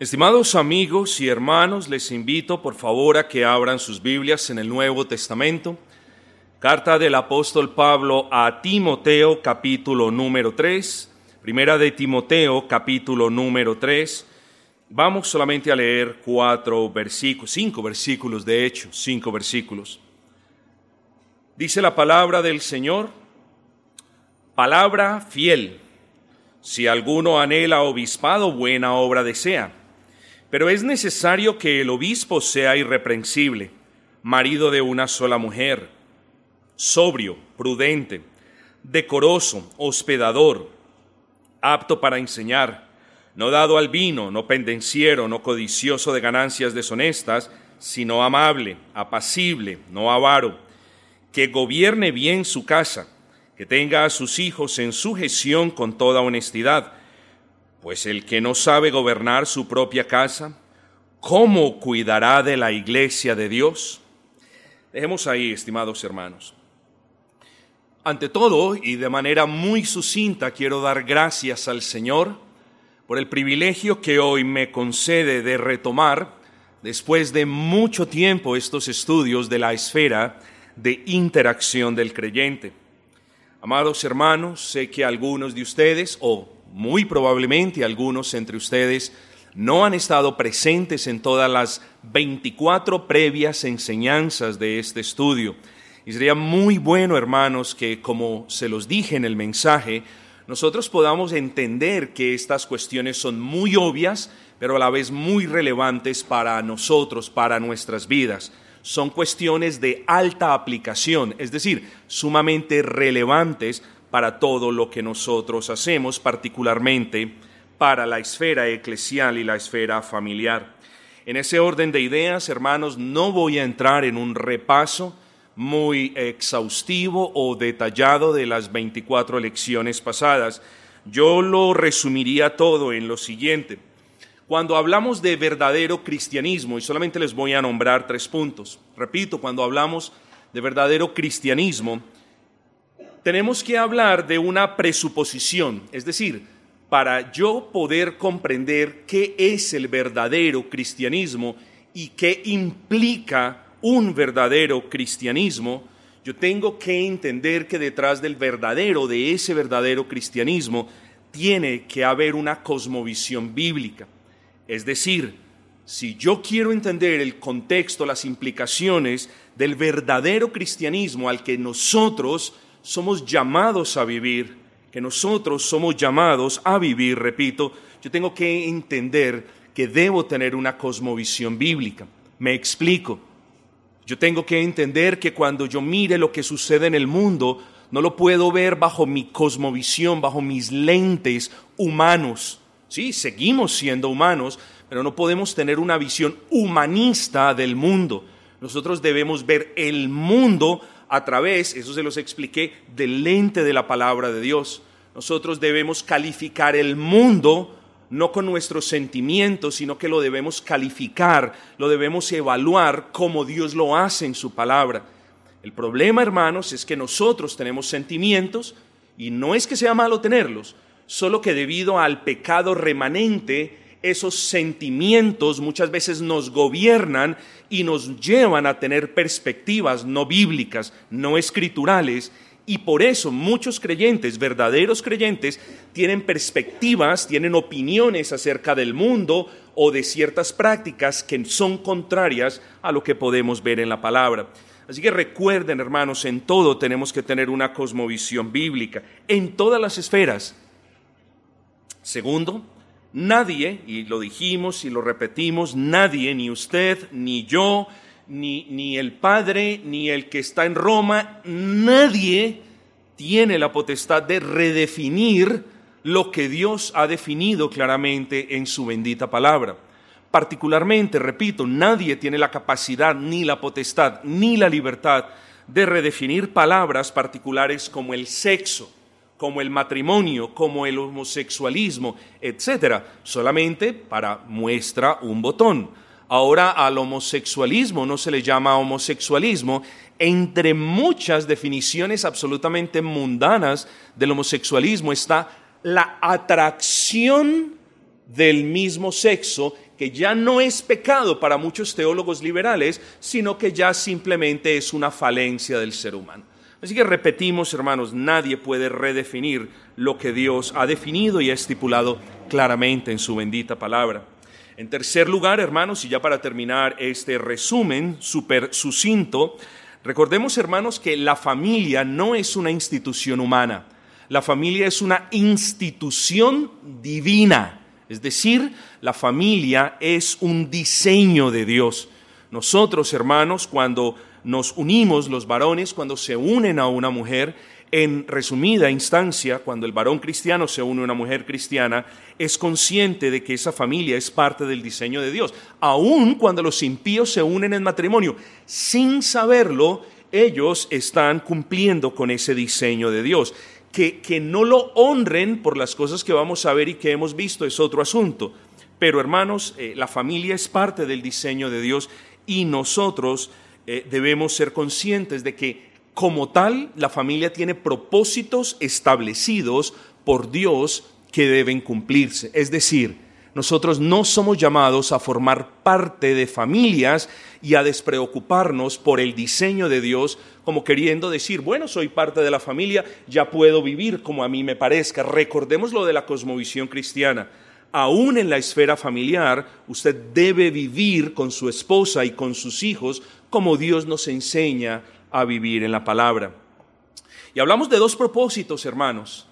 Estimados amigos y hermanos, les invito por favor a que abran sus Biblias en el Nuevo Testamento. Carta del apóstol Pablo a Timoteo capítulo número 3. Primera de Timoteo capítulo número 3. Vamos solamente a leer cuatro versículos, cinco versículos de hecho, cinco versículos. Dice la palabra del Señor, palabra fiel. Si alguno anhela obispado, buena obra desea pero es necesario que el obispo sea irreprensible, marido de una sola mujer, sobrio, prudente, decoroso, hospedador, apto para enseñar, no dado al vino, no pendenciero, no codicioso de ganancias deshonestas, sino amable, apacible, no avaro, que gobierne bien su casa, que tenga a sus hijos en sujeción con toda honestidad, pues el que no sabe gobernar su propia casa, ¿cómo cuidará de la iglesia de Dios? Dejemos ahí, estimados hermanos. Ante todo, y de manera muy sucinta, quiero dar gracias al Señor por el privilegio que hoy me concede de retomar, después de mucho tiempo, estos estudios de la esfera de interacción del creyente. Amados hermanos, sé que algunos de ustedes, o muy probablemente algunos entre ustedes no han estado presentes en todas las 24 previas enseñanzas de este estudio. Y sería muy bueno, hermanos, que como se los dije en el mensaje, nosotros podamos entender que estas cuestiones son muy obvias, pero a la vez muy relevantes para nosotros, para nuestras vidas. Son cuestiones de alta aplicación, es decir, sumamente relevantes para todo lo que nosotros hacemos, particularmente para la esfera eclesial y la esfera familiar. En ese orden de ideas, hermanos, no voy a entrar en un repaso muy exhaustivo o detallado de las 24 lecciones pasadas. Yo lo resumiría todo en lo siguiente. Cuando hablamos de verdadero cristianismo, y solamente les voy a nombrar tres puntos, repito, cuando hablamos de verdadero cristianismo, tenemos que hablar de una presuposición, es decir, para yo poder comprender qué es el verdadero cristianismo y qué implica un verdadero cristianismo, yo tengo que entender que detrás del verdadero, de ese verdadero cristianismo, tiene que haber una cosmovisión bíblica. Es decir, si yo quiero entender el contexto, las implicaciones del verdadero cristianismo al que nosotros somos llamados a vivir, que nosotros somos llamados a vivir, repito, yo tengo que entender que debo tener una cosmovisión bíblica. Me explico. Yo tengo que entender que cuando yo mire lo que sucede en el mundo, no lo puedo ver bajo mi cosmovisión, bajo mis lentes humanos. Sí, seguimos siendo humanos, pero no podemos tener una visión humanista del mundo. Nosotros debemos ver el mundo a través, eso se los expliqué, del lente de la palabra de Dios. Nosotros debemos calificar el mundo no con nuestros sentimientos, sino que lo debemos calificar, lo debemos evaluar como Dios lo hace en su palabra. El problema, hermanos, es que nosotros tenemos sentimientos y no es que sea malo tenerlos, solo que debido al pecado remanente esos sentimientos muchas veces nos gobiernan y nos llevan a tener perspectivas no bíblicas, no escriturales, y por eso muchos creyentes, verdaderos creyentes, tienen perspectivas, tienen opiniones acerca del mundo o de ciertas prácticas que son contrarias a lo que podemos ver en la palabra. Así que recuerden, hermanos, en todo tenemos que tener una cosmovisión bíblica, en todas las esferas. Segundo, Nadie, y lo dijimos y lo repetimos, nadie, ni usted, ni yo, ni, ni el Padre, ni el que está en Roma, nadie tiene la potestad de redefinir lo que Dios ha definido claramente en su bendita palabra. Particularmente, repito, nadie tiene la capacidad, ni la potestad, ni la libertad de redefinir palabras particulares como el sexo, como el matrimonio, como el homosexualismo, etcétera, solamente para muestra un botón. Ahora al homosexualismo no se le llama homosexualismo, entre muchas definiciones absolutamente mundanas del homosexualismo está la atracción del mismo sexo que ya no es pecado para muchos teólogos liberales, sino que ya simplemente es una falencia del ser humano. Así que repetimos, hermanos, nadie puede redefinir lo que Dios ha definido y ha estipulado claramente en su bendita palabra. En tercer lugar, hermanos, y ya para terminar este resumen súper sucinto, recordemos, hermanos, que la familia no es una institución humana, la familia es una institución divina, es decir, la familia es un diseño de Dios. Nosotros, hermanos, cuando nos unimos, los varones, cuando se unen a una mujer, en resumida instancia, cuando el varón cristiano se une a una mujer cristiana, es consciente de que esa familia es parte del diseño de Dios. Aun cuando los impíos se unen en matrimonio, sin saberlo, ellos están cumpliendo con ese diseño de Dios. Que, que no lo honren por las cosas que vamos a ver y que hemos visto es otro asunto. Pero hermanos, eh, la familia es parte del diseño de Dios y nosotros eh, debemos ser conscientes de que como tal la familia tiene propósitos establecidos por Dios que deben cumplirse. Es decir, nosotros no somos llamados a formar parte de familias y a despreocuparnos por el diseño de Dios, como queriendo decir, bueno, soy parte de la familia, ya puedo vivir como a mí me parezca. Recordemos lo de la cosmovisión cristiana. Aún en la esfera familiar, usted debe vivir con su esposa y con sus hijos como Dios nos enseña a vivir en la palabra. Y hablamos de dos propósitos, hermanos.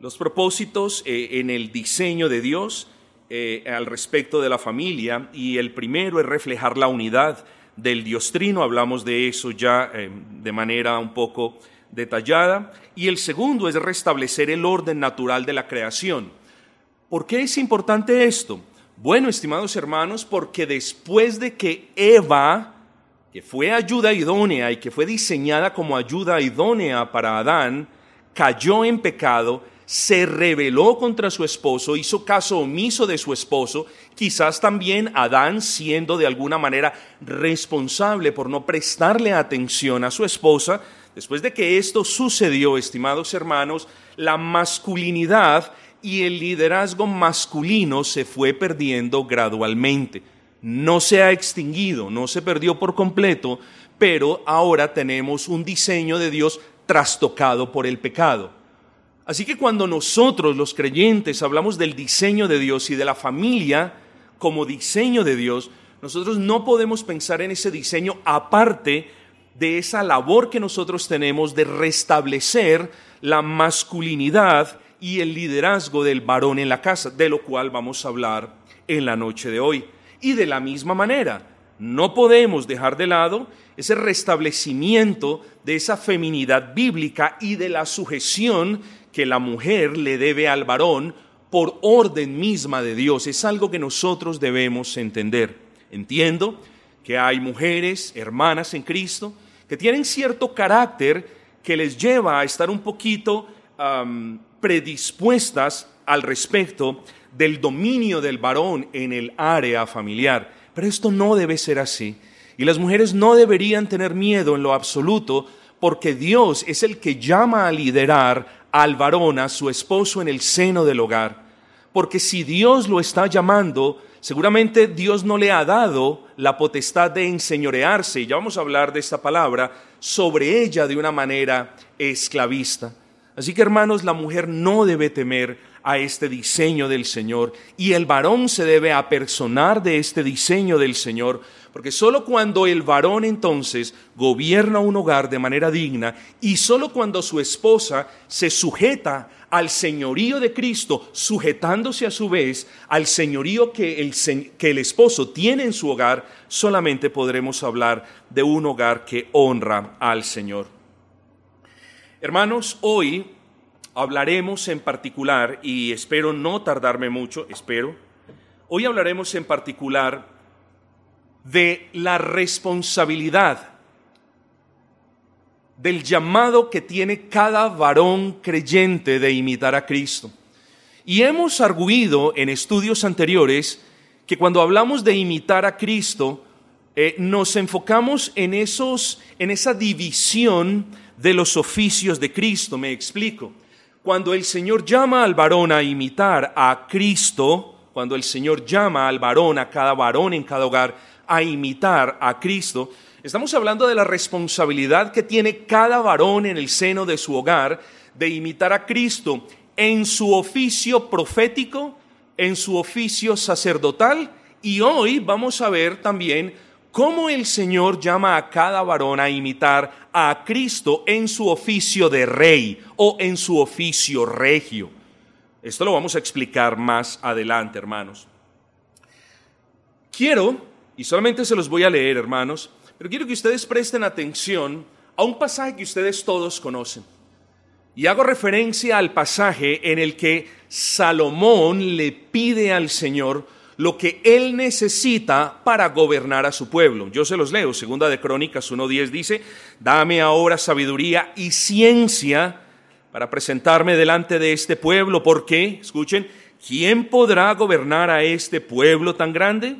Los propósitos eh, en el diseño de Dios eh, al respecto de la familia. Y el primero es reflejar la unidad del Dios Trino. Hablamos de eso ya eh, de manera un poco detallada. Y el segundo es restablecer el orden natural de la creación. ¿Por qué es importante esto? Bueno, estimados hermanos, porque después de que Eva fue ayuda idónea y que fue diseñada como ayuda idónea para Adán, cayó en pecado, se rebeló contra su esposo, hizo caso omiso de su esposo, quizás también Adán siendo de alguna manera responsable por no prestarle atención a su esposa, después de que esto sucedió, estimados hermanos, la masculinidad y el liderazgo masculino se fue perdiendo gradualmente no se ha extinguido, no se perdió por completo, pero ahora tenemos un diseño de Dios trastocado por el pecado. Así que cuando nosotros los creyentes hablamos del diseño de Dios y de la familia como diseño de Dios, nosotros no podemos pensar en ese diseño aparte de esa labor que nosotros tenemos de restablecer la masculinidad y el liderazgo del varón en la casa, de lo cual vamos a hablar en la noche de hoy. Y de la misma manera, no podemos dejar de lado ese restablecimiento de esa feminidad bíblica y de la sujeción que la mujer le debe al varón por orden misma de Dios. Es algo que nosotros debemos entender. Entiendo que hay mujeres, hermanas en Cristo, que tienen cierto carácter que les lleva a estar un poquito predispuestas al respecto del dominio del varón en el área familiar. Pero esto no debe ser así. Y las mujeres no deberían tener miedo en lo absoluto porque Dios es el que llama a liderar al varón, a su esposo en el seno del hogar. Porque si Dios lo está llamando, seguramente Dios no le ha dado la potestad de enseñorearse, y ya vamos a hablar de esta palabra, sobre ella de una manera esclavista. Así que hermanos, la mujer no debe temer a este diseño del Señor y el varón se debe apersonar de este diseño del Señor, porque solo cuando el varón entonces gobierna un hogar de manera digna y solo cuando su esposa se sujeta al señorío de Cristo, sujetándose a su vez al señorío que el, que el esposo tiene en su hogar, solamente podremos hablar de un hogar que honra al Señor. Hermanos, hoy hablaremos en particular, y espero no tardarme mucho, espero, hoy hablaremos en particular de la responsabilidad del llamado que tiene cada varón creyente de imitar a Cristo. Y hemos arguido en estudios anteriores que cuando hablamos de imitar a Cristo, eh, nos enfocamos en, esos, en esa división de los oficios de Cristo. Me explico cuando el Señor llama al varón a imitar a Cristo, cuando el Señor llama al varón, a cada varón en cada hogar, a imitar a Cristo, estamos hablando de la responsabilidad que tiene cada varón en el seno de su hogar de imitar a Cristo en su oficio profético, en su oficio sacerdotal y hoy vamos a ver también cómo el Señor llama a cada varón a imitar a Cristo en su oficio de rey o en su oficio regio. Esto lo vamos a explicar más adelante, hermanos. Quiero, y solamente se los voy a leer, hermanos, pero quiero que ustedes presten atención a un pasaje que ustedes todos conocen. Y hago referencia al pasaje en el que Salomón le pide al Señor lo que él necesita para gobernar a su pueblo. Yo se los leo, segunda de Crónicas 1.10 dice, dame ahora sabiduría y ciencia para presentarme delante de este pueblo, porque, escuchen, ¿quién podrá gobernar a este pueblo tan grande?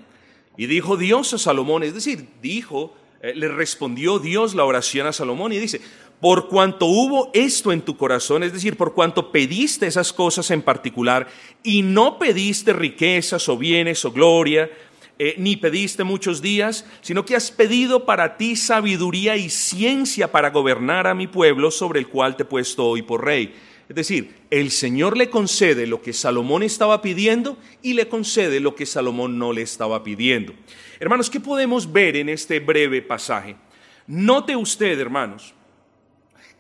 Y dijo Dios a Salomón, es decir, dijo, eh, le respondió Dios la oración a Salomón y dice, por cuanto hubo esto en tu corazón, es decir, por cuanto pediste esas cosas en particular y no pediste riquezas o bienes o gloria, eh, ni pediste muchos días, sino que has pedido para ti sabiduría y ciencia para gobernar a mi pueblo sobre el cual te he puesto hoy por rey. Es decir, el Señor le concede lo que Salomón estaba pidiendo y le concede lo que Salomón no le estaba pidiendo. Hermanos, ¿qué podemos ver en este breve pasaje? Note usted, hermanos,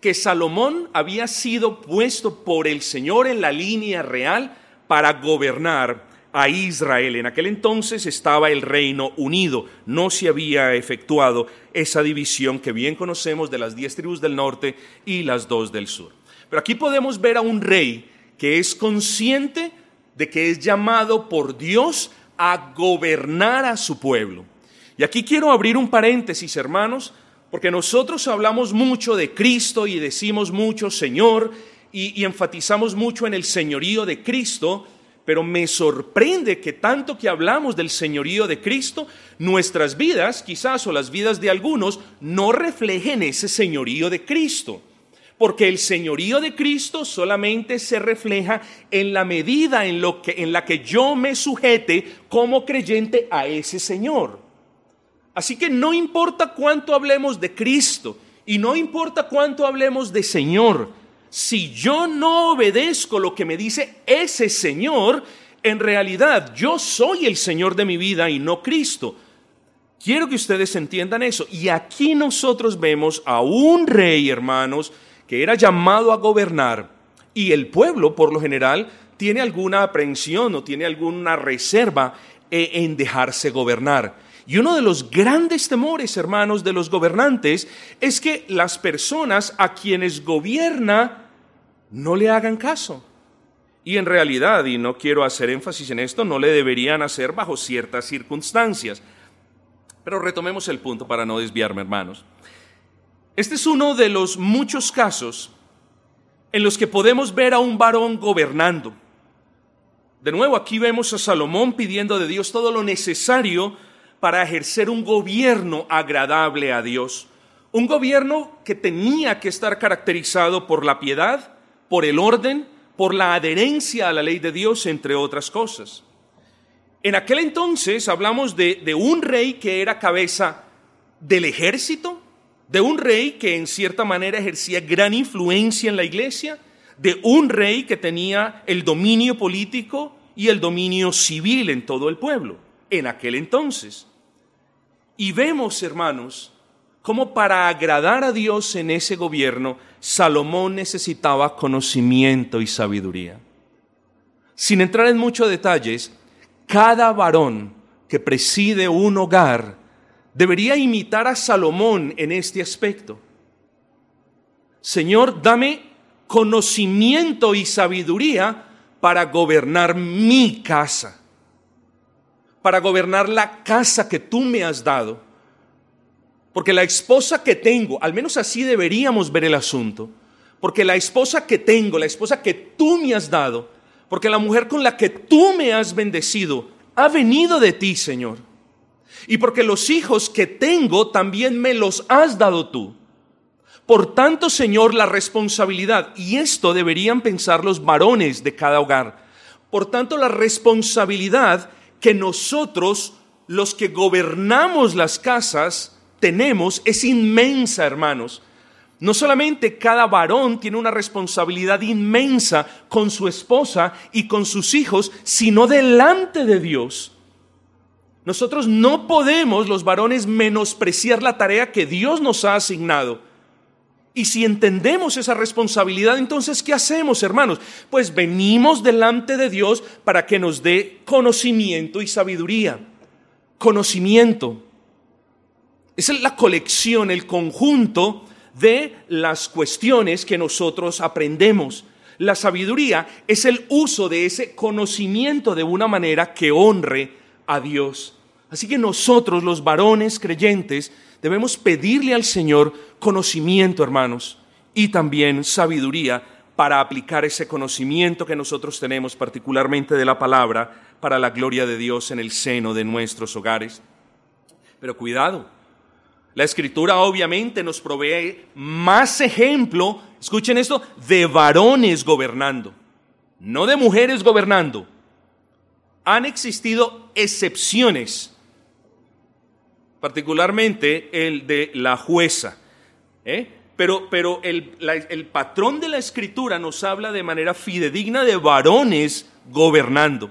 que Salomón había sido puesto por el Señor en la línea real para gobernar a Israel. En aquel entonces estaba el reino unido, no se había efectuado esa división que bien conocemos de las diez tribus del norte y las dos del sur. Pero aquí podemos ver a un rey que es consciente de que es llamado por Dios a gobernar a su pueblo. Y aquí quiero abrir un paréntesis, hermanos, porque nosotros hablamos mucho de Cristo y decimos mucho Señor y, enfatizamos mucho en el señorío de Cristo, pero me sorprende que tanto que hablamos del señorío de Cristo, nuestras vidas, quizás o las vidas de algunos, no reflejen ese señorío de Cristo. Porque el señorío de Cristo solamente se refleja en la medida en, lo que, en la que yo me sujete como creyente a ese Señor. Así que no importa cuánto hablemos de Cristo y no importa cuánto hablemos de Señor, si yo no obedezco lo que me dice ese Señor, en realidad yo soy el Señor de mi vida y no Cristo. Quiero que ustedes entiendan eso. Y aquí nosotros vemos a un rey, hermanos, que era llamado a gobernar y el pueblo, por lo general, tiene alguna aprehensión o tiene alguna reserva eh, en dejarse gobernar. Y uno de los grandes temores, hermanos, de los gobernantes es que las personas a quienes gobierna no le hagan caso. Y en realidad, y no quiero hacer énfasis en esto, no le deberían hacer bajo ciertas circunstancias. Pero retomemos el punto para no desviarme, hermanos. Este es uno de los muchos casos en los que podemos ver a un varón gobernando. De nuevo, aquí vemos a Salomón pidiendo de Dios todo lo necesario para ejercer un gobierno agradable a Dios. Un gobierno que tenía que estar caracterizado por la piedad, por el orden, por la adherencia a la ley de Dios, entre otras cosas. En aquel entonces hablamos de, un rey que era cabeza del ejército, de un rey que en cierta manera ejercía gran influencia en la iglesia, de un rey que tenía el dominio político y el dominio civil en todo el pueblo, en aquel entonces. Y vemos, hermanos, cómo para agradar a Dios en ese gobierno, Salomón necesitaba conocimiento y sabiduría. Sin entrar en muchos detalles, cada varón que preside un hogar debería imitar a Salomón en este aspecto. Señor, dame conocimiento y sabiduría para gobernar mi casa para gobernar la casa que tú me has dado. Porque la esposa que tengo, al menos así deberíamos ver el asunto, porque la esposa que tengo, la esposa que tú me has dado, porque la mujer con la que tú me has bendecido, ha venido de ti, Señor. Y porque los hijos que tengo también me los has dado tú. Por tanto, Señor, la responsabilidad, y esto deberían pensar los varones de cada hogar, Por tanto, la responsabilidad que nosotros, los que gobernamos las casas, tenemos es inmensa, hermanos. No solamente cada varón tiene una responsabilidad inmensa con su esposa y con sus hijos, sino delante de Dios. Nosotros no podemos, los varones, menospreciar la tarea que Dios nos ha asignado. Y si entendemos esa responsabilidad, entonces, ¿qué hacemos, hermanos? Pues venimos delante de Dios para que nos dé conocimiento y sabiduría. Conocimiento. Es la colección, el conjunto de las cuestiones que nosotros aprendemos. La sabiduría es el uso de ese conocimiento de una manera que honre a Dios. Así que nosotros, los varones creyentes, debemos pedirle al Señor conocimiento, hermanos, y también sabiduría para aplicar ese conocimiento que nosotros tenemos, particularmente de la palabra, para la gloria de Dios en el seno de nuestros hogares. Pero cuidado, la escritura obviamente nos provee más ejemplo, escuchen esto, de varones gobernando, no de mujeres gobernando. Han existido excepciones, particularmente el de la jueza. ¿eh? Pero, pero el, el patrón de la escritura nos habla de manera fidedigna de varones gobernando.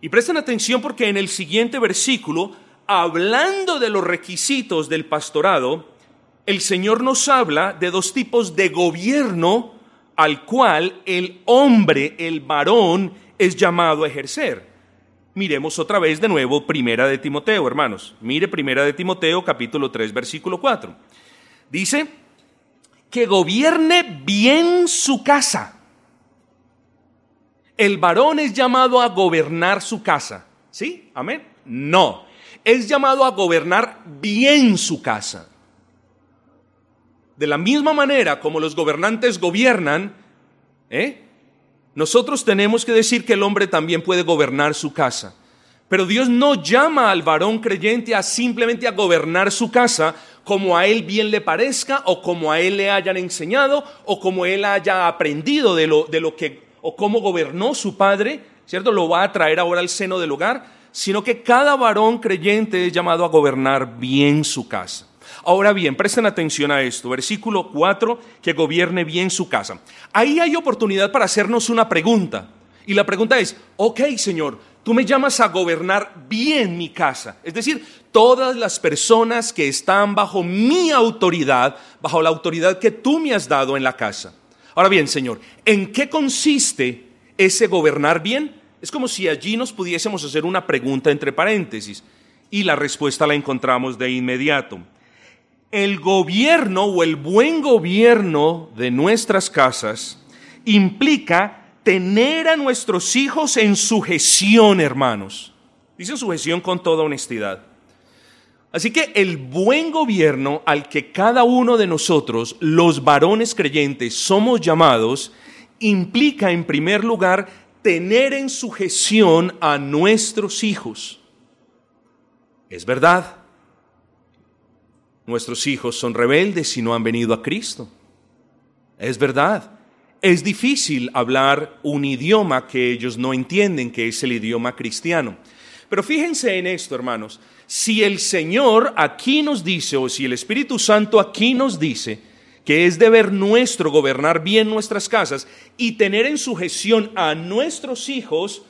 Y presten atención porque en el siguiente versículo hablando de los requisitos del pastorado, el Señor nos habla de dos tipos de gobierno al cual el hombre, el varón, es llamado a ejercer. Miremos otra vez de nuevo Primera de Timoteo, hermanos. Mire Primera de Timoteo capítulo 3 versículo 4. Dice que gobierne bien su casa. El varón es llamado a gobernar su casa. ¿Sí? Amén. No es llamado a gobernar bien su casa. De la misma manera como los gobernantes gobiernan, ¿eh? Nosotros tenemos que decir que el hombre también puede gobernar su casa. Pero Dios no llama al varón creyente a simplemente a gobernar su casa como a él bien le parezca o como a él le hayan enseñado o como él haya aprendido de lo, de lo que o cómo gobernó su padre, ¿cierto? Lo va a traer ahora al seno del hogar, sino que cada varón creyente es llamado a gobernar bien su casa. Ahora bien, presten atención a esto, versículo 4, que gobierne bien su casa. Ahí hay oportunidad para hacernos una pregunta. Y la pregunta es, ok Señor, tú me llamas a gobernar bien mi casa. Es decir, todas las personas que están bajo mi autoridad, bajo la autoridad que tú me has dado en la casa. Ahora bien, Señor, ¿en qué consiste ese gobernar bien? Es como si allí nos pudiésemos hacer una pregunta entre paréntesis y la respuesta la encontramos de inmediato. El gobierno o el buen gobierno de nuestras casas implica tener a nuestros hijos en sujeción, hermanos. Dice sujeción con toda honestidad. Así que el buen gobierno al que cada uno de nosotros, los varones creyentes, somos llamados, implica en primer lugar tener en sujeción a nuestros hijos. Es verdad, nuestros hijos son rebeldes y no han venido a Cristo. Es verdad, es difícil hablar un idioma que ellos no entienden, que es el idioma cristiano. Pero fíjense en esto, hermanos, si el Señor aquí nos dice, o si el Espíritu Santo aquí nos dice, que es deber nuestro gobernar bien nuestras casas y tener en sujeción a nuestros hijos,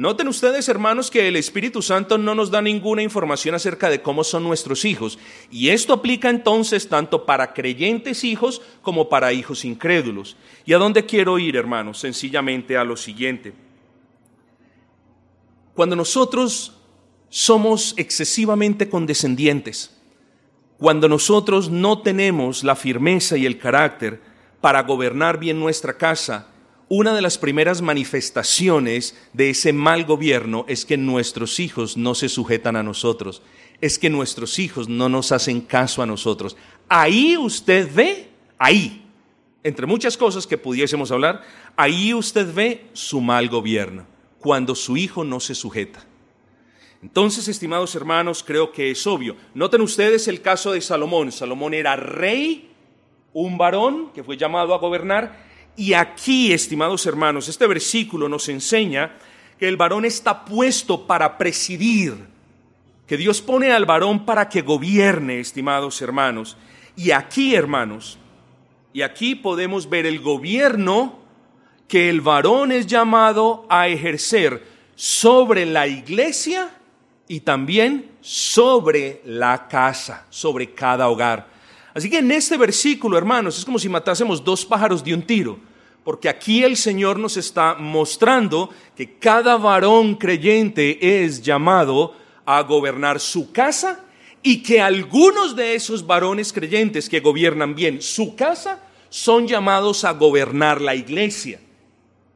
Noten ustedes, hermanos, que el Espíritu Santo no nos da ninguna información acerca de cómo son nuestros hijos. Y esto aplica entonces tanto para creyentes hijos como para hijos incrédulos. ¿Y a dónde quiero ir, hermanos? Sencillamente a lo siguiente. Cuando nosotros somos excesivamente condescendientes, cuando nosotros no tenemos la firmeza y el carácter para gobernar bien nuestra casa, una de las primeras manifestaciones de ese mal gobierno es que nuestros hijos no se sujetan a nosotros, es que nuestros hijos no nos hacen caso a nosotros. Ahí usted ve, ahí, entre muchas cosas que pudiésemos hablar, ahí usted ve su mal gobierno, cuando su hijo no se sujeta. Entonces, estimados hermanos, creo que es obvio. Noten ustedes el caso de Salomón. Salomón era rey, un varón que fue llamado a gobernar, Y aquí, estimados hermanos, este versículo nos enseña que el varón está puesto para presidir, que Dios pone al varón para que gobierne, estimados hermanos. Y aquí, hermanos, y aquí podemos ver el gobierno que el varón es llamado a ejercer sobre la iglesia y también sobre la casa, sobre cada hogar. Así que en este versículo, hermanos, es como si matásemos dos pájaros de un tiro, porque aquí el Señor nos está mostrando que cada varón creyente es llamado a gobernar su casa y que algunos de esos varones creyentes que gobiernan bien su casa son llamados a gobernar la iglesia.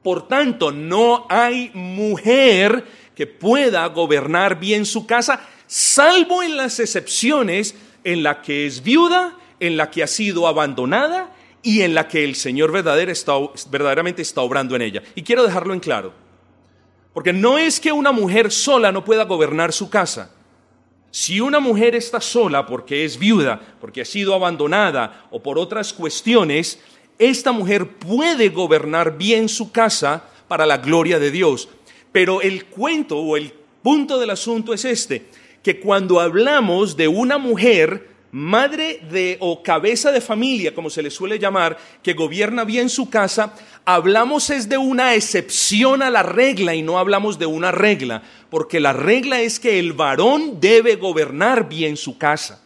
Por tanto, no hay mujer que pueda gobernar bien su casa, salvo en las excepciones en la que es viuda, en la que ha sido abandonada y en la que el Señor verdaderamente está obrando en ella. Y quiero dejarlo en claro, porque no es que una mujer sola no pueda gobernar su casa. Si una mujer está sola porque es viuda, porque ha sido abandonada o por otras cuestiones, esta mujer puede gobernar bien su casa para la gloria de Dios. Pero el cuento o el punto del asunto es este, que cuando hablamos de una mujer, madre de o cabeza de familia, como se le suele llamar, que gobierna bien su casa, hablamos es de una excepción a la regla y no hablamos de una regla, porque la regla es que el varón debe gobernar bien su casa.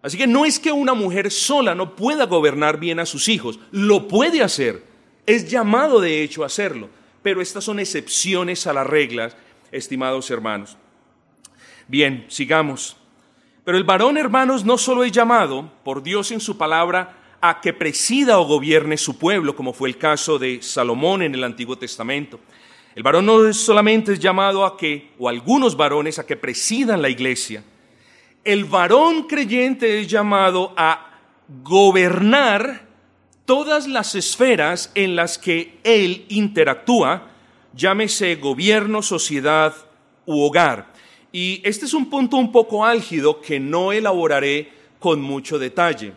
Así que no es que una mujer sola no pueda gobernar bien a sus hijos, lo puede hacer, es llamado de hecho a hacerlo pero estas son excepciones a las reglas, estimados hermanos. Bien, sigamos. Pero el varón, hermanos, no solo es llamado por Dios en su palabra a que presida o gobierne su pueblo, como fue el caso de Salomón en el Antiguo Testamento. El varón no solamente es llamado a que, o algunos varones, a que presidan la iglesia. El varón creyente es llamado a gobernar todas las esferas en las que él interactúa, llámese gobierno, sociedad u hogar. Y este es un punto un poco álgido que no elaboraré con mucho detalle.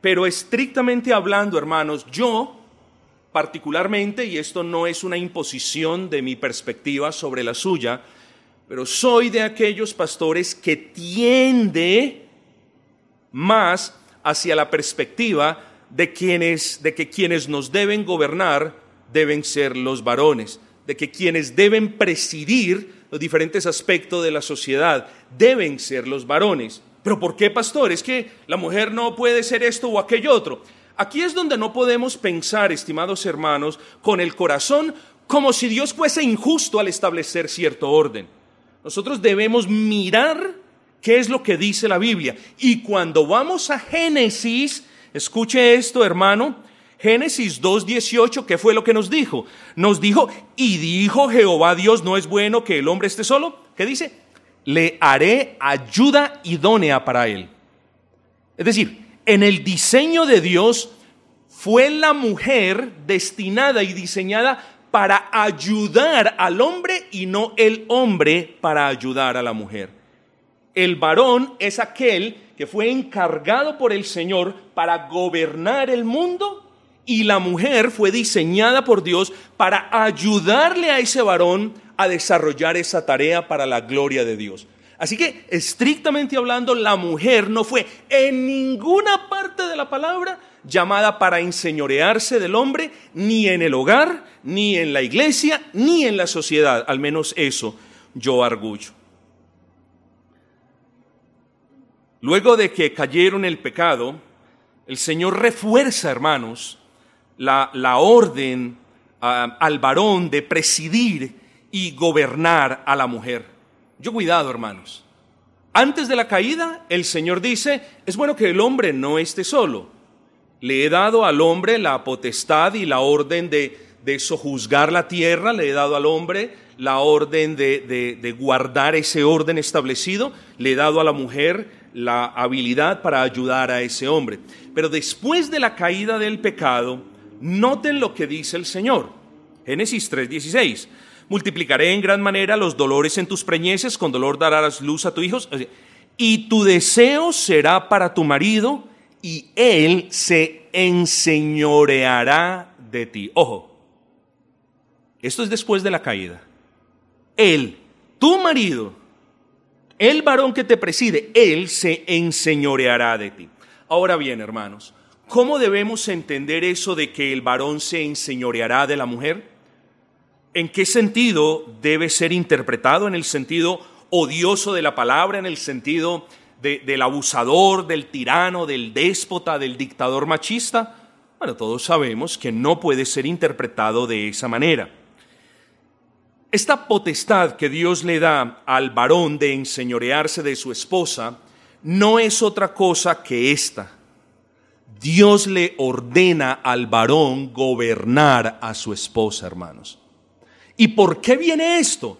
Pero estrictamente hablando, hermanos, yo particularmente, y esto no es una imposición de mi perspectiva sobre la suya, pero soy de aquellos pastores que tiende más hacia la perspectiva de, quienes, de que quienes nos deben gobernar deben ser los varones, de que quienes deben presidir los diferentes aspectos de la sociedad deben ser los varones. Pero ¿por qué, pastor? Es que la mujer no puede ser esto o aquello otro. Aquí es donde no podemos pensar, estimados hermanos, con el corazón como si Dios fuese injusto al establecer cierto orden. Nosotros debemos mirar qué es lo que dice la Biblia. Y cuando vamos a Génesis, Escuche esto, hermano. Génesis 2.18, ¿qué fue lo que nos dijo? Nos dijo, y dijo Jehová Dios, no es bueno que el hombre esté solo. ¿Qué dice? Le haré ayuda idónea para él. Es decir, en el diseño de Dios fue la mujer destinada y diseñada para ayudar al hombre y no el hombre para ayudar a la mujer. El varón es aquel que fue encargado por el Señor para gobernar el mundo y la mujer fue diseñada por Dios para ayudarle a ese varón a desarrollar esa tarea para la gloria de Dios. Así que, estrictamente hablando, la mujer no fue en ninguna parte de la palabra llamada para enseñorearse del hombre, ni en el hogar, ni en la iglesia, ni en la sociedad. Al menos eso yo arguyo. Luego de que cayeron el pecado, el Señor refuerza, hermanos, la, orden ah, al varón de presidir y gobernar a la mujer. Yo cuidado, hermanos. Antes de la caída, el Señor dice, es bueno que el hombre no esté solo. Le he dado al hombre la potestad y la orden de, de sojuzgar la tierra, le he dado al hombre la orden de, de guardar ese orden establecido, le he dado a la mujer la habilidad para ayudar a ese hombre. Pero después de la caída del pecado, noten lo que dice el Señor. Génesis 3:16. Multiplicaré en gran manera los dolores en tus preñeces, con dolor darás luz a tu hijo, y tu deseo será para tu marido, y él se enseñoreará de ti. Ojo, esto es después de la caída. Él, tu marido, el varón que te preside, él se enseñoreará de ti. Ahora bien, hermanos, ¿cómo debemos entender eso de que el varón se enseñoreará de la mujer? ¿En qué sentido debe ser interpretado? ¿En el sentido odioso de la palabra? ¿En el sentido del abusador, del tirano, del déspota, del dictador machista? Bueno, todos sabemos que no puede ser interpretado de esa manera. Esta potestad que Dios le da al varón de enseñorearse de su esposa no es otra cosa que esta. Dios le ordena al varón gobernar a su esposa, hermanos. ¿Y por qué viene esto?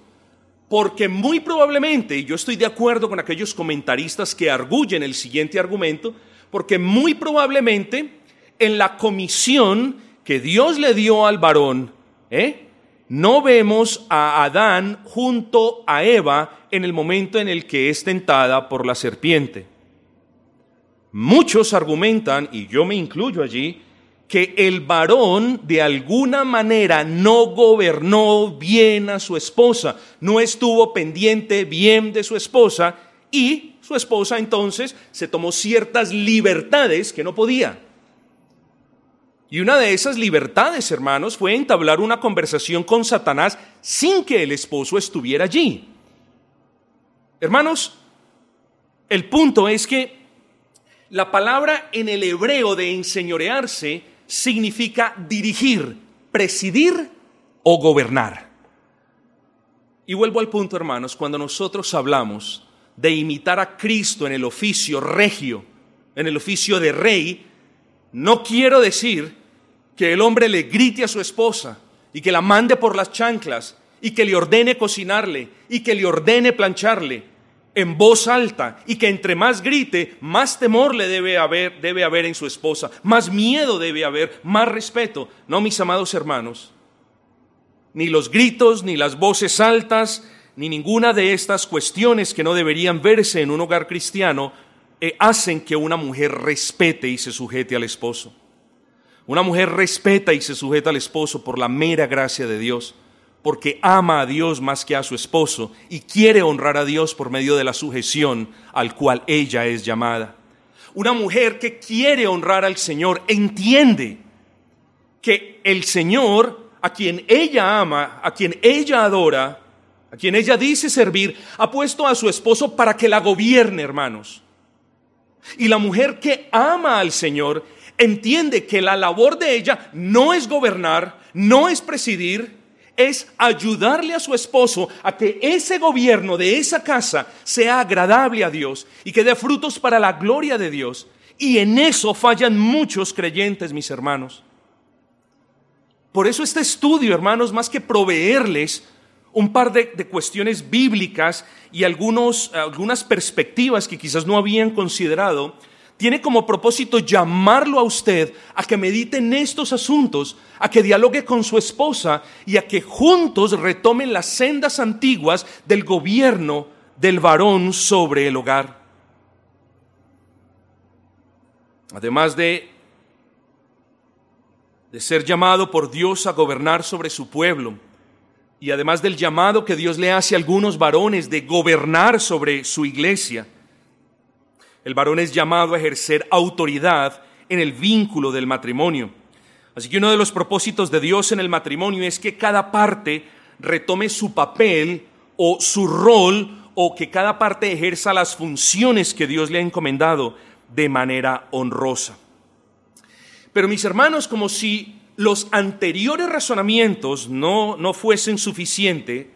Porque muy probablemente, y yo estoy de acuerdo con aquellos comentaristas que arguyen el siguiente argumento, porque muy probablemente en la comisión que Dios le dio al varón, ¿eh? no vemos a Adán junto a Eva en el momento en el que es tentada por la serpiente. Muchos argumentan, y yo me incluyo allí, que el varón de alguna manera no gobernó bien a su esposa, no estuvo pendiente bien de su esposa y su esposa entonces se tomó ciertas libertades que no podía. Y una de esas libertades, hermanos, fue entablar una conversación con Satanás sin que el esposo estuviera allí. Hermanos, el punto es que la palabra en el hebreo de enseñorearse significa dirigir, presidir o gobernar. Y vuelvo al punto, hermanos, cuando nosotros hablamos de imitar a Cristo en el oficio regio, en el oficio de rey, no quiero decir que el hombre le grite a su esposa y que la mande por las chanclas y que le ordene cocinarle y que le ordene plancharle en voz alta y que entre más grite, más temor le debe haber, debe haber en su esposa, más miedo debe haber, más respeto. No, mis amados hermanos, ni los gritos, ni las voces altas, ni ninguna de estas cuestiones que no deberían verse en un hogar cristiano eh, hacen que una mujer respete y se sujete al esposo. Una mujer respeta y se sujeta al esposo por la mera gracia de Dios, porque ama a Dios más que a su esposo y quiere honrar a Dios por medio de la sujeción al cual ella es llamada. Una mujer que quiere honrar al Señor entiende que el Señor, a quien ella ama, a quien ella adora, a quien ella dice servir, ha puesto a su esposo para que la gobierne, hermanos. Y la mujer que ama al Señor entiende que la labor de ella no es gobernar, no es presidir, es ayudarle a su esposo a que ese gobierno de esa casa sea agradable a Dios y que dé frutos para la gloria de Dios. Y en eso fallan muchos creyentes, mis hermanos. Por eso este estudio, hermanos, más que proveerles un par de, cuestiones bíblicas y algunos, algunas perspectivas que quizás no habían considerado, tiene como propósito llamarlo a usted a que medite en estos asuntos, a que dialogue con su esposa y a que juntos retomen las sendas antiguas del gobierno del varón sobre el hogar. Además de, de ser llamado por Dios a gobernar sobre su pueblo, y además del llamado que Dios le hace a algunos varones de gobernar sobre su iglesia, el varón es llamado a ejercer autoridad en el vínculo del matrimonio. Así que uno de los propósitos de Dios en el matrimonio es que cada parte retome su papel o su rol o que cada parte ejerza las funciones que Dios le ha encomendado de manera honrosa. Pero mis hermanos, como si los anteriores razonamientos no, no fuesen suficientes,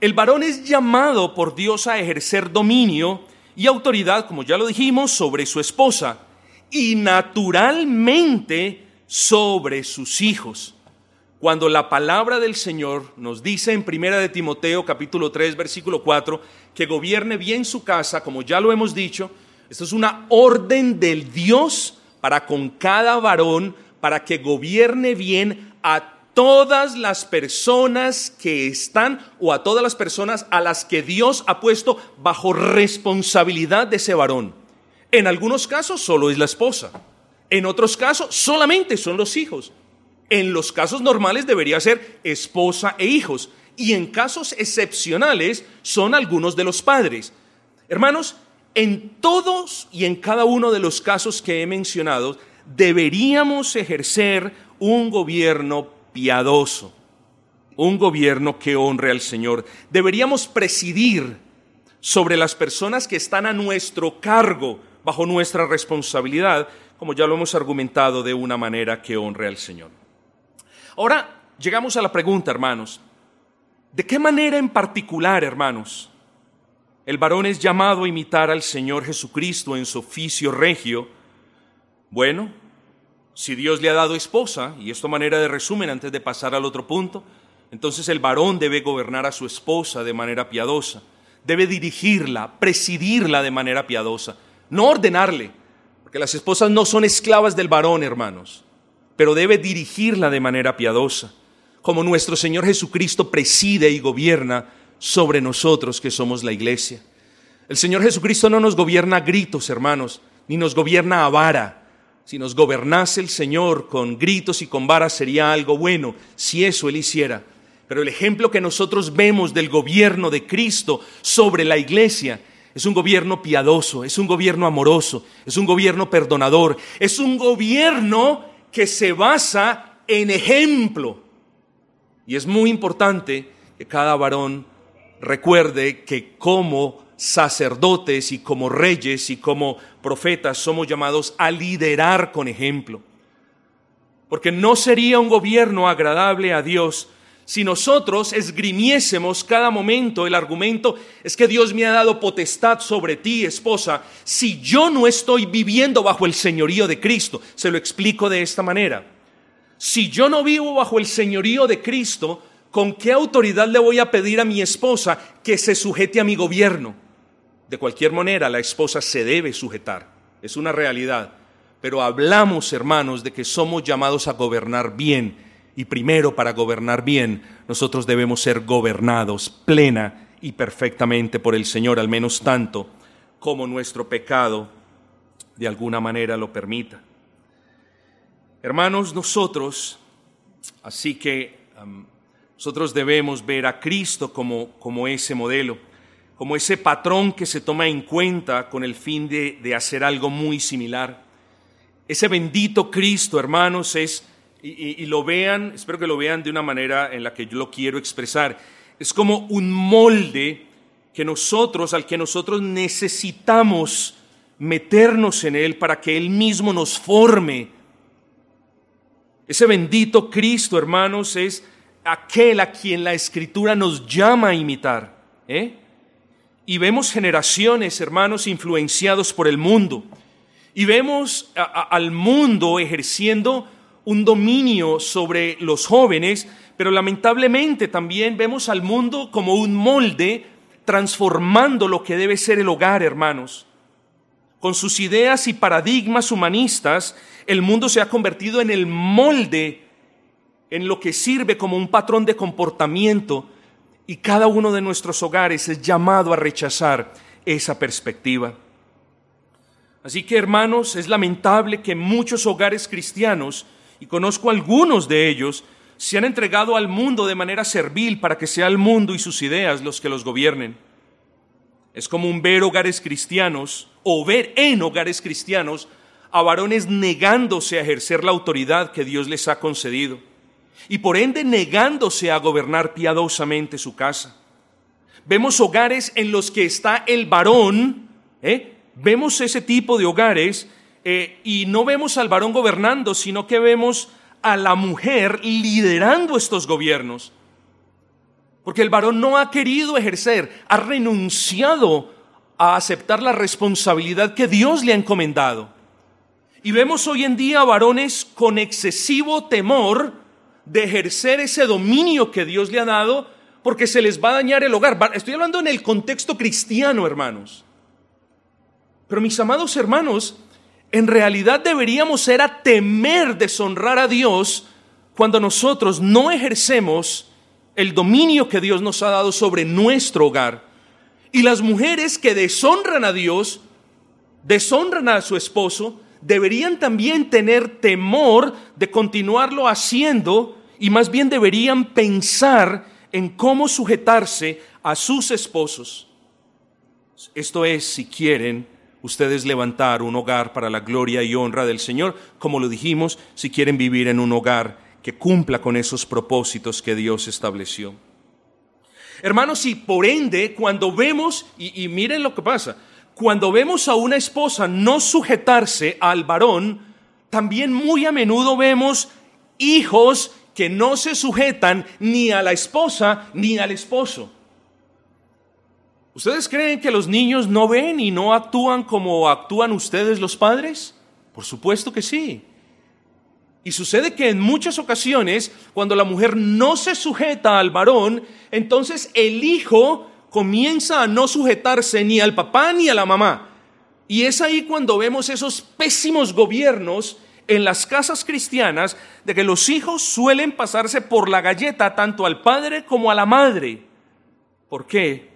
el varón es llamado por Dios a ejercer dominio y autoridad, como ya lo dijimos, sobre su esposa y naturalmente sobre sus hijos. Cuando la palabra del Señor nos dice en Primera de Timoteo capítulo 3 versículo 4 que gobierne bien su casa, como ya lo hemos dicho, esto es una orden del Dios para con cada varón para que gobierne bien a todas las personas que están o a todas las personas a las que Dios ha puesto bajo responsabilidad de ese varón. En algunos casos solo es la esposa, en otros casos solamente son los hijos. En los casos normales debería ser esposa e hijos. Y en casos excepcionales son algunos de los padres. Hermanos, en todos y en cada uno de los casos que he mencionado, deberíamos ejercer un gobierno piadoso, un gobierno que honre al Señor. Deberíamos presidir sobre las personas que están a nuestro cargo, bajo nuestra responsabilidad, como ya lo hemos argumentado, de una manera que honre al Señor. Ahora llegamos a la pregunta, hermanos, ¿de qué manera en particular, hermanos, el varón es llamado a imitar al Señor Jesucristo en su oficio regio? Bueno, si Dios le ha dado esposa, y esto manera de resumen antes de pasar al otro punto, entonces el varón debe gobernar a su esposa de manera piadosa, debe dirigirla, presidirla de manera piadosa, no ordenarle, porque las esposas no son esclavas del varón, hermanos pero debe dirigirla de manera piadosa, como nuestro Señor Jesucristo preside y gobierna sobre nosotros que somos la iglesia. El Señor Jesucristo no nos gobierna a gritos, hermanos, ni nos gobierna a vara. Si nos gobernase el Señor con gritos y con varas sería algo bueno, si eso Él hiciera. Pero el ejemplo que nosotros vemos del gobierno de Cristo sobre la iglesia es un gobierno piadoso, es un gobierno amoroso, es un gobierno perdonador, es un gobierno que se basa en ejemplo. Y es muy importante que cada varón recuerde que como sacerdotes y como reyes y como profetas somos llamados a liderar con ejemplo. Porque no sería un gobierno agradable a Dios si nosotros esgrimiésemos cada momento el argumento, es que Dios me ha dado potestad sobre ti, esposa, si yo no estoy viviendo bajo el señorío de Cristo. Se lo explico de esta manera. Si yo no vivo bajo el señorío de Cristo, ¿con qué autoridad le voy a pedir a mi esposa que se sujete a mi gobierno? De cualquier manera, la esposa se debe sujetar. Es una realidad. Pero hablamos, hermanos, de que somos llamados a gobernar bien y primero, para gobernar bien, nosotros debemos ser gobernados plena y perfectamente por el Señor, al menos tanto como nuestro pecado de alguna manera lo permita. Hermanos, nosotros, así que nosotros debemos ver a Cristo como, como ese modelo, como ese patrón que se toma en cuenta con el fin de, de hacer algo muy similar. Ese bendito Cristo, hermanos, es y, lo vean, espero que lo vean de una manera en la que yo lo quiero expresar. Es como un molde que nosotros, al que nosotros necesitamos meternos en él para que él mismo nos forme. Ese bendito Cristo, hermanos, es aquel a quien la escritura nos llama a imitar. ¿eh? Y vemos generaciones, hermanos, influenciados por el mundo. Y vemos al mundo ejerciendo un dominio sobre los jóvenes, pero lamentablemente también vemos al mundo como un molde transformando lo que debe ser el hogar, hermanos. Con sus ideas y paradigmas humanistas, el mundo se ha convertido en el molde, en lo que sirve como un patrón de comportamiento, y cada uno de nuestros hogares es llamado a rechazar esa perspectiva. Así que, hermanos, es lamentable que muchos hogares cristianos y conozco algunos de ellos, se han entregado al mundo de manera servil para que sea el mundo y sus ideas los que los gobiernen. Es como un ver hogares cristianos o ver en hogares cristianos a varones negándose a ejercer la autoridad que Dios les ha concedido y por ende negándose a gobernar piadosamente su casa. Vemos hogares en los que está el varón, ¿eh? vemos ese tipo de hogares eh, y no vemos al varón gobernando, sino que vemos a la mujer liderando estos gobiernos. Porque el varón no ha querido ejercer, ha renunciado a aceptar la responsabilidad que Dios le ha encomendado. Y vemos hoy en día varones con excesivo temor de ejercer ese dominio que Dios le ha dado porque se les va a dañar el hogar. Estoy hablando en el contexto cristiano, hermanos. Pero mis amados hermanos, en realidad deberíamos ser a temer deshonrar a Dios cuando nosotros no ejercemos el dominio que Dios nos ha dado sobre nuestro hogar. Y las mujeres que deshonran a Dios, deshonran a su esposo, deberían también tener temor de continuarlo haciendo y más bien deberían pensar en cómo sujetarse a sus esposos. Esto es, si quieren ustedes levantar un hogar para la gloria y honra del Señor, como lo dijimos, si quieren vivir en un hogar que cumpla con esos propósitos que Dios estableció. Hermanos, y por ende, cuando vemos, y, y miren lo que pasa, cuando vemos a una esposa no sujetarse al varón, también muy a menudo vemos hijos que no se sujetan ni a la esposa ni al esposo. ¿Ustedes creen que los niños no ven y no actúan como actúan ustedes los padres? Por supuesto que sí. Y sucede que en muchas ocasiones, cuando la mujer no se sujeta al varón, entonces el hijo comienza a no sujetarse ni al papá ni a la mamá. Y es ahí cuando vemos esos pésimos gobiernos en las casas cristianas de que los hijos suelen pasarse por la galleta tanto al padre como a la madre. ¿Por qué?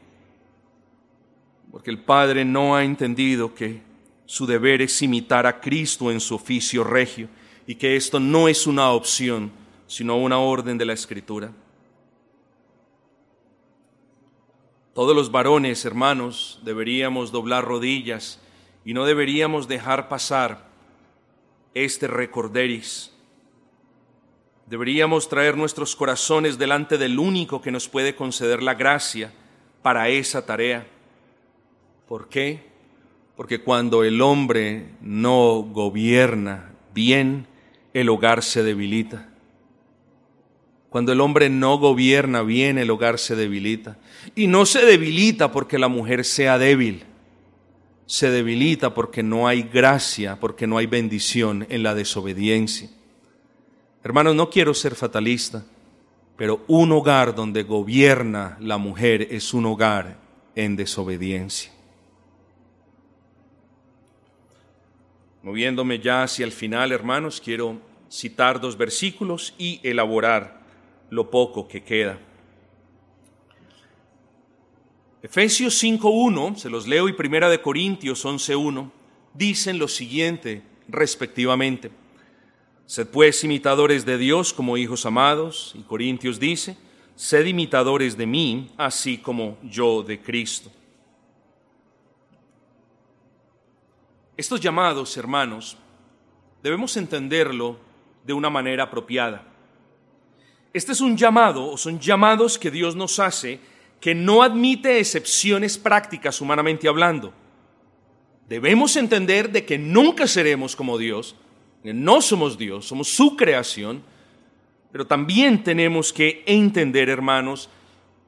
Porque el padre no ha entendido que su deber es imitar a Cristo en su oficio regio y que esto no es una opción, sino una orden de la Escritura. Todos los varones, hermanos, deberíamos doblar rodillas y no deberíamos dejar pasar este recorderis. Deberíamos traer nuestros corazones delante del único que nos puede conceder la gracia para esa tarea. ¿Por qué? Porque cuando el hombre no gobierna bien, el hogar se debilita. Cuando el hombre no gobierna bien, el hogar se debilita. Y no se debilita porque la mujer sea débil. Se debilita porque no hay gracia, porque no hay bendición en la desobediencia. Hermanos, no quiero ser fatalista, pero un hogar donde gobierna la mujer es un hogar en desobediencia. Moviéndome ya hacia el final, hermanos, quiero citar dos versículos y elaborar lo poco que queda. Efesios 5.1, se los leo, y Primera de Corintios 11.1, dicen lo siguiente respectivamente. Sed pues imitadores de Dios como hijos amados, y Corintios dice, sed imitadores de mí, así como yo de Cristo. Estos llamados, hermanos, debemos entenderlo de una manera apropiada. Este es un llamado, o son llamados que Dios nos hace, que no admite excepciones prácticas humanamente hablando. Debemos entender de que nunca seremos como Dios, que no somos Dios, somos su creación, pero también tenemos que entender, hermanos,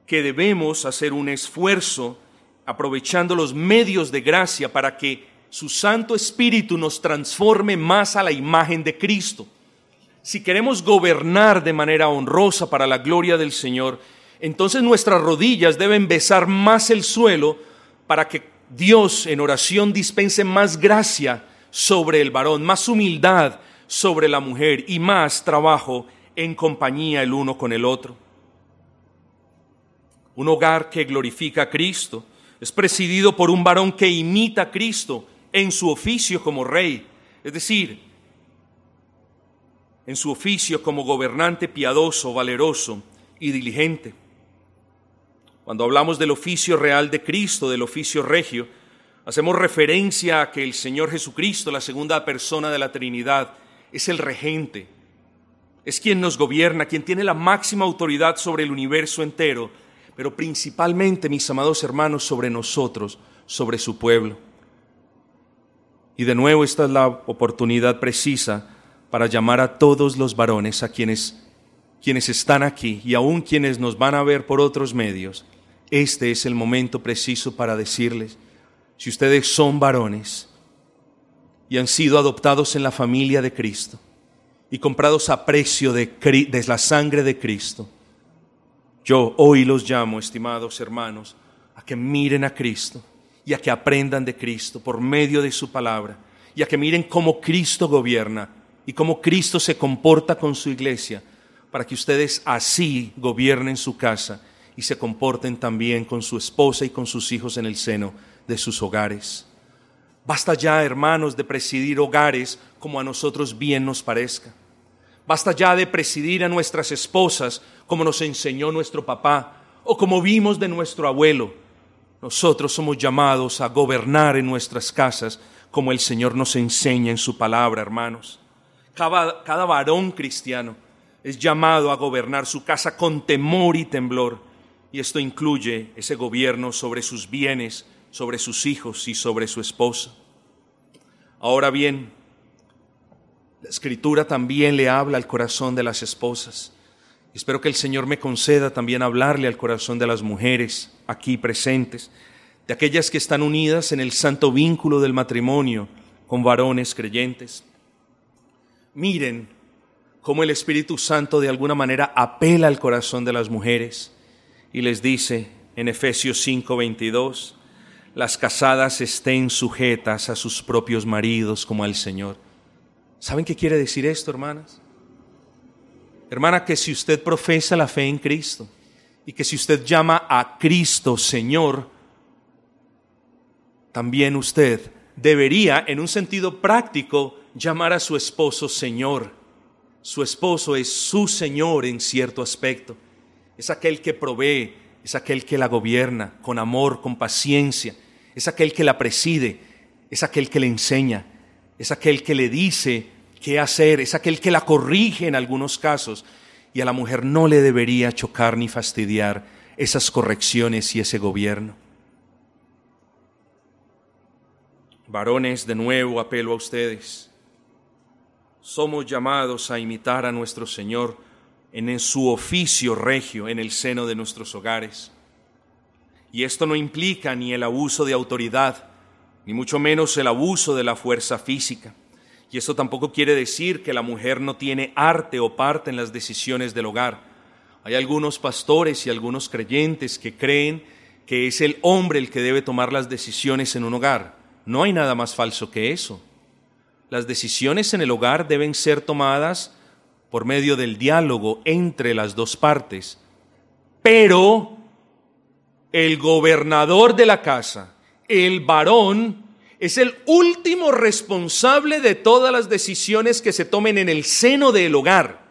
que debemos hacer un esfuerzo aprovechando los medios de gracia para que su Santo Espíritu nos transforme más a la imagen de Cristo si queremos gobernar de manera honrosa para la gloria del Señor, entonces nuestras rodillas deben besar más el suelo para que Dios en oración dispense más gracia sobre el varón, más humildad sobre la mujer y más trabajo en compañía el uno con el otro. Un hogar que glorifica a Cristo es presidido por un varón que imita a Cristo en su oficio como rey, es decir, en su oficio como gobernante piadoso, valeroso y diligente. Cuando hablamos del oficio real de Cristo, del oficio regio, hacemos referencia a que el Señor Jesucristo, la segunda persona de la Trinidad, es el regente, es quien nos gobierna, quien tiene la máxima autoridad sobre el universo entero, pero principalmente, mis amados hermanos, sobre nosotros, sobre su pueblo. Y de nuevo esta es la oportunidad precisa para llamar a todos los varones, a quienes, quienes están aquí y aún quienes nos van a ver por otros medios. Este es el momento preciso para decirles, si ustedes son varones y han sido adoptados en la familia de Cristo y comprados a precio de, de la sangre de Cristo, yo hoy los llamo, estimados hermanos, a que miren a Cristo y a que aprendan de Cristo por medio de su palabra y a que miren cómo Cristo gobierna y cómo Cristo se comporta con su iglesia, para que ustedes así gobiernen su casa y se comporten también con su esposa y con sus hijos en el seno de sus hogares. Basta ya, hermanos, de presidir hogares como a nosotros bien nos parezca. Basta ya de presidir a nuestras esposas como nos enseñó nuestro papá o como vimos de nuestro abuelo. Nosotros somos llamados a gobernar en nuestras casas como el Señor nos enseña en su palabra, hermanos. Cada, varón cristiano es llamado a gobernar su casa con temor y temblor. Y esto incluye ese gobierno sobre sus bienes, sobre sus hijos y sobre su esposa. Ahora bien, la escritura también le habla al corazón de las esposas. Espero que el Señor me conceda también hablarle al corazón de las mujeres aquí presentes, de aquellas que están unidas en el santo vínculo del matrimonio con varones creyentes. Miren cómo el Espíritu Santo de alguna manera apela al corazón de las mujeres y les dice en Efesios 5:22, las casadas estén sujetas a sus propios maridos como al Señor. ¿Saben qué quiere decir esto, hermanas? Hermana, que si usted profesa la fe en Cristo y que si usted llama a Cristo Señor, también usted debería, en un sentido práctico, llamar a su esposo Señor. Su esposo es su Señor en cierto aspecto. Es aquel que provee, es aquel que la gobierna con amor, con paciencia, es aquel que la preside, es aquel que le enseña, es aquel que le dice qué hacer, es aquel que la corrige en algunos casos, y a la mujer no le debería chocar ni fastidiar esas correcciones y ese gobierno. Varones, de nuevo apelo a ustedes. Somos llamados a imitar a nuestro Señor en su oficio regio en el seno de nuestros hogares. Y esto no implica ni el abuso de autoridad, ni mucho menos el abuso de la fuerza física. Y esto tampoco quiere decir que la mujer no tiene arte o parte en las decisiones del hogar. Hay algunos pastores y algunos creyentes que creen que es el hombre el que debe tomar las decisiones en un hogar. No hay nada más falso que eso. Las decisiones en el hogar deben ser tomadas por medio del diálogo entre las dos partes. Pero el gobernador de la casa, el varón, es el último responsable de todas las decisiones que se tomen en el seno del hogar.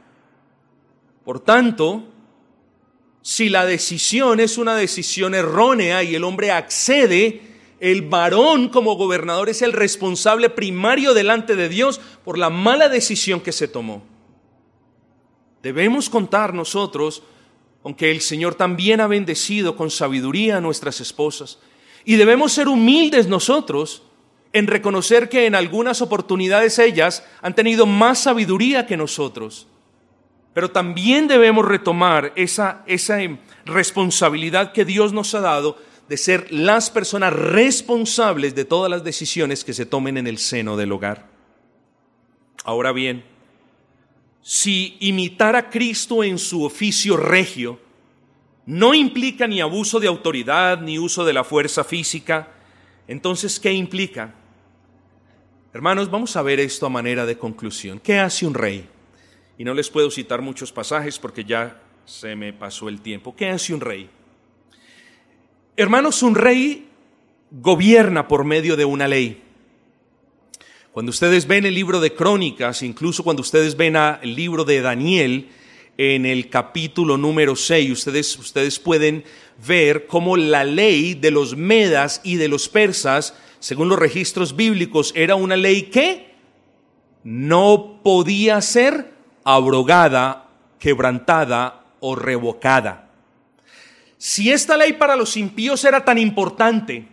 Por tanto, si la decisión es una decisión errónea y el hombre accede, el varón como gobernador es el responsable primario delante de Dios por la mala decisión que se tomó. Debemos contar nosotros aunque el Señor también ha bendecido con sabiduría a nuestras esposas. Y debemos ser humildes nosotros en reconocer que en algunas oportunidades ellas han tenido más sabiduría que nosotros. Pero también debemos retomar esa, esa responsabilidad que Dios nos ha dado de ser las personas responsables de todas las decisiones que se tomen en el seno del hogar. Ahora bien, si imitar a Cristo en su oficio regio no implica ni abuso de autoridad ni uso de la fuerza física, entonces, ¿qué implica? Hermanos, vamos a ver esto a manera de conclusión. ¿Qué hace un rey? Y no les puedo citar muchos pasajes porque ya se me pasó el tiempo. ¿Qué hace un rey? Hermanos, un rey gobierna por medio de una ley. Cuando ustedes ven el libro de Crónicas, incluso cuando ustedes ven el libro de Daniel, en el capítulo número 6, ustedes, ustedes pueden ver cómo la ley de los medas y de los persas, según los registros bíblicos, era una ley que no podía ser abrogada, quebrantada o revocada. Si esta ley para los impíos era tan importante,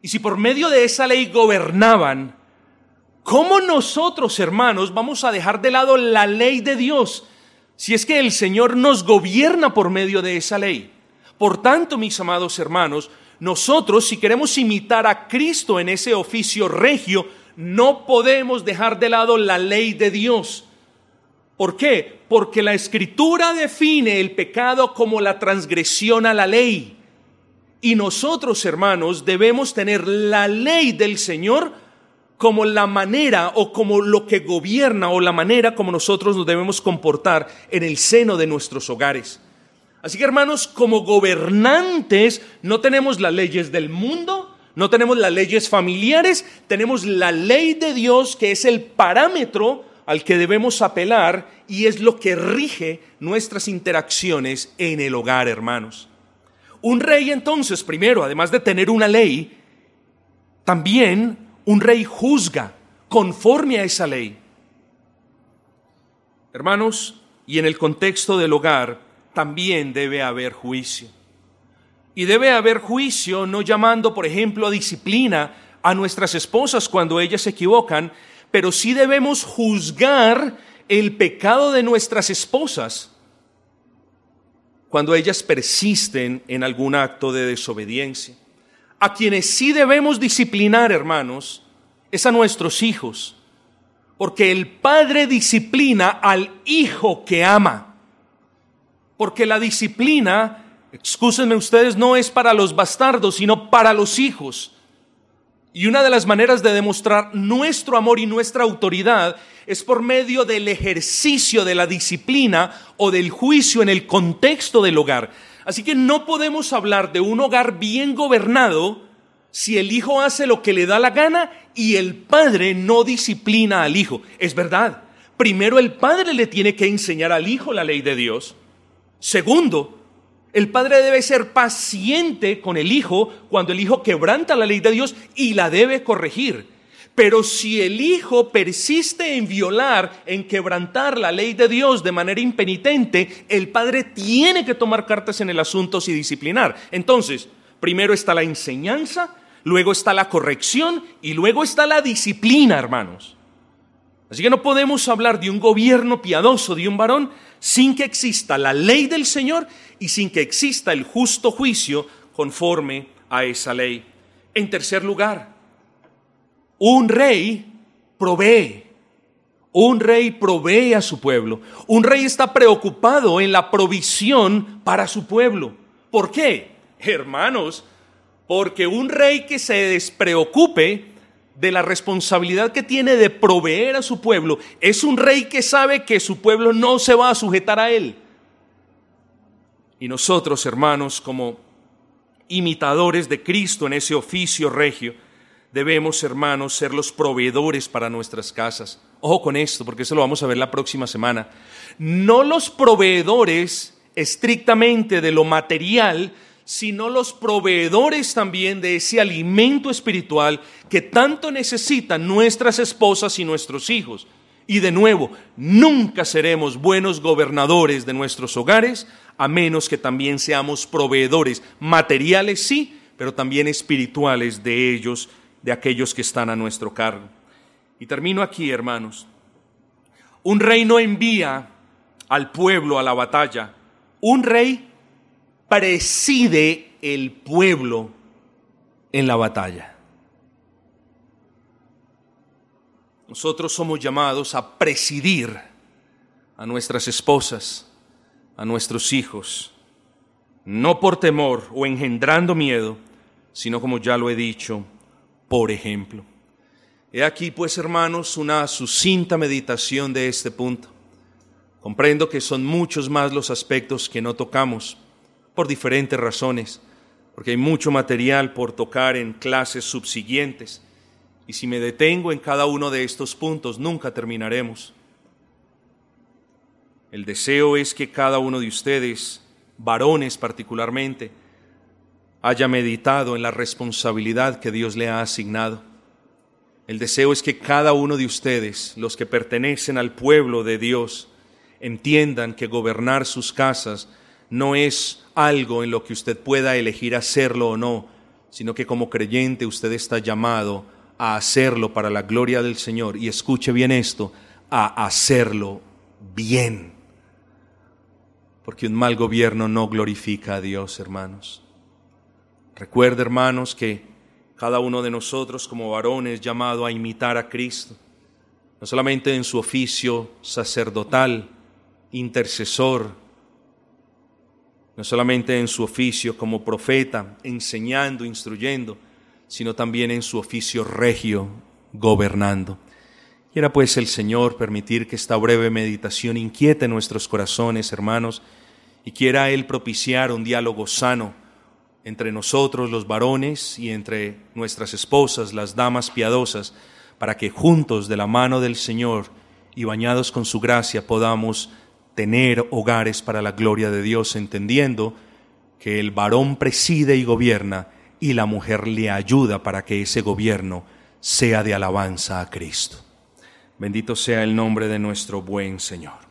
y si por medio de esa ley gobernaban, ¿Cómo nosotros, hermanos, vamos a dejar de lado la ley de Dios si es que el Señor nos gobierna por medio de esa ley? Por tanto, mis amados hermanos, nosotros, si queremos imitar a Cristo en ese oficio regio, no podemos dejar de lado la ley de Dios. ¿Por qué? Porque la escritura define el pecado como la transgresión a la ley. Y nosotros, hermanos, debemos tener la ley del Señor como la manera o como lo que gobierna o la manera como nosotros nos debemos comportar en el seno de nuestros hogares. Así que hermanos, como gobernantes no tenemos las leyes del mundo, No tenemos las leyes familiares, tenemos la ley de Dios que es el parámetro al que debemos apelar y es lo que rige nuestras interacciones en el hogar, hermanos. Un rey entonces, primero, además de tener una ley, también un rey juzga conforme a esa ley. Hermanos, y en el contexto del hogar también debe haber juicio. Y debe haber juicio no llamando, por ejemplo, a disciplina a nuestras esposas cuando ellas se equivocan, pero sí debemos juzgar el pecado de nuestras esposas cuando ellas persisten en algún acto de desobediencia. A quienes sí debemos disciplinar, hermanos, es a nuestros hijos, porque el padre disciplina al hijo que ama, porque la disciplina Excúsenme ustedes, no es para los bastardos, sino para los hijos. Y una de las maneras de demostrar nuestro amor y nuestra autoridad es por medio del ejercicio de la disciplina o del juicio en el contexto del hogar. Así que no podemos hablar de un hogar bien gobernado si el hijo hace lo que le da la gana y el padre no disciplina al hijo. Es verdad, primero el padre le tiene que enseñar al hijo la ley de Dios. Segundo, el padre debe ser paciente con el hijo cuando el hijo quebranta la ley de Dios y la debe corregir. Pero si el hijo persiste en violar, en quebrantar la ley de Dios de manera impenitente, el padre tiene que tomar cartas en el asunto y disciplinar. Entonces, primero está la enseñanza, luego está la corrección y luego está la disciplina, hermanos. Así que no podemos hablar de un gobierno piadoso de un varón sin que exista la ley del Señor y sin que exista el justo juicio conforme a esa ley. En tercer lugar, un rey provee. Un rey provee a su pueblo. Un rey está preocupado en la provisión para su pueblo. ¿Por qué? Hermanos, porque un rey que se despreocupe de la responsabilidad que tiene de proveer a su pueblo, es un rey que sabe que su pueblo no se va a sujetar a él. Y nosotros, hermanos, como imitadores de Cristo en ese oficio regio, debemos, hermanos, ser los proveedores para nuestras casas. Ojo con esto, porque eso lo vamos a ver la próxima semana. No los proveedores estrictamente de lo material, sino los proveedores también de ese alimento espiritual que tanto necesitan nuestras esposas y nuestros hijos. Y de nuevo, nunca seremos buenos gobernadores de nuestros hogares a menos que también seamos proveedores materiales, sí, pero también espirituales de ellos, de aquellos que están a nuestro cargo. Y termino aquí, hermanos. Un rey no envía al pueblo a la batalla. Un rey preside el pueblo en la batalla. Nosotros somos llamados a presidir a nuestras esposas, a nuestros hijos, no por temor o engendrando miedo, sino como ya lo he dicho, por ejemplo. He aquí, pues, hermanos, una sucinta meditación de este punto. Comprendo que son muchos más los aspectos que no tocamos por diferentes razones, porque hay mucho material por tocar en clases subsiguientes, y si me detengo en cada uno de estos puntos, nunca terminaremos. El deseo es que cada uno de ustedes, varones particularmente, haya meditado en la responsabilidad que Dios le ha asignado. El deseo es que cada uno de ustedes, los que pertenecen al pueblo de Dios, entiendan que gobernar sus casas no es algo en lo que usted pueda elegir hacerlo o no, sino que como creyente usted está llamado a hacerlo para la gloria del Señor. Y escuche bien esto, a hacerlo bien. Porque un mal gobierno no glorifica a Dios, hermanos. Recuerde, hermanos, que cada uno de nosotros como varones llamado a imitar a Cristo, no solamente en su oficio sacerdotal, intercesor, no solamente en su oficio como profeta, enseñando, instruyendo, sino también en su oficio regio, gobernando. Quiera pues el Señor permitir que esta breve meditación inquiete nuestros corazones, hermanos, y quiera Él propiciar un diálogo sano entre nosotros los varones y entre nuestras esposas, las damas piadosas, para que juntos de la mano del Señor y bañados con su gracia podamos tener hogares para la gloria de Dios, entendiendo que el varón preside y gobierna y la mujer le ayuda para que ese gobierno sea de alabanza a Cristo. Bendito sea el nombre de nuestro buen Señor.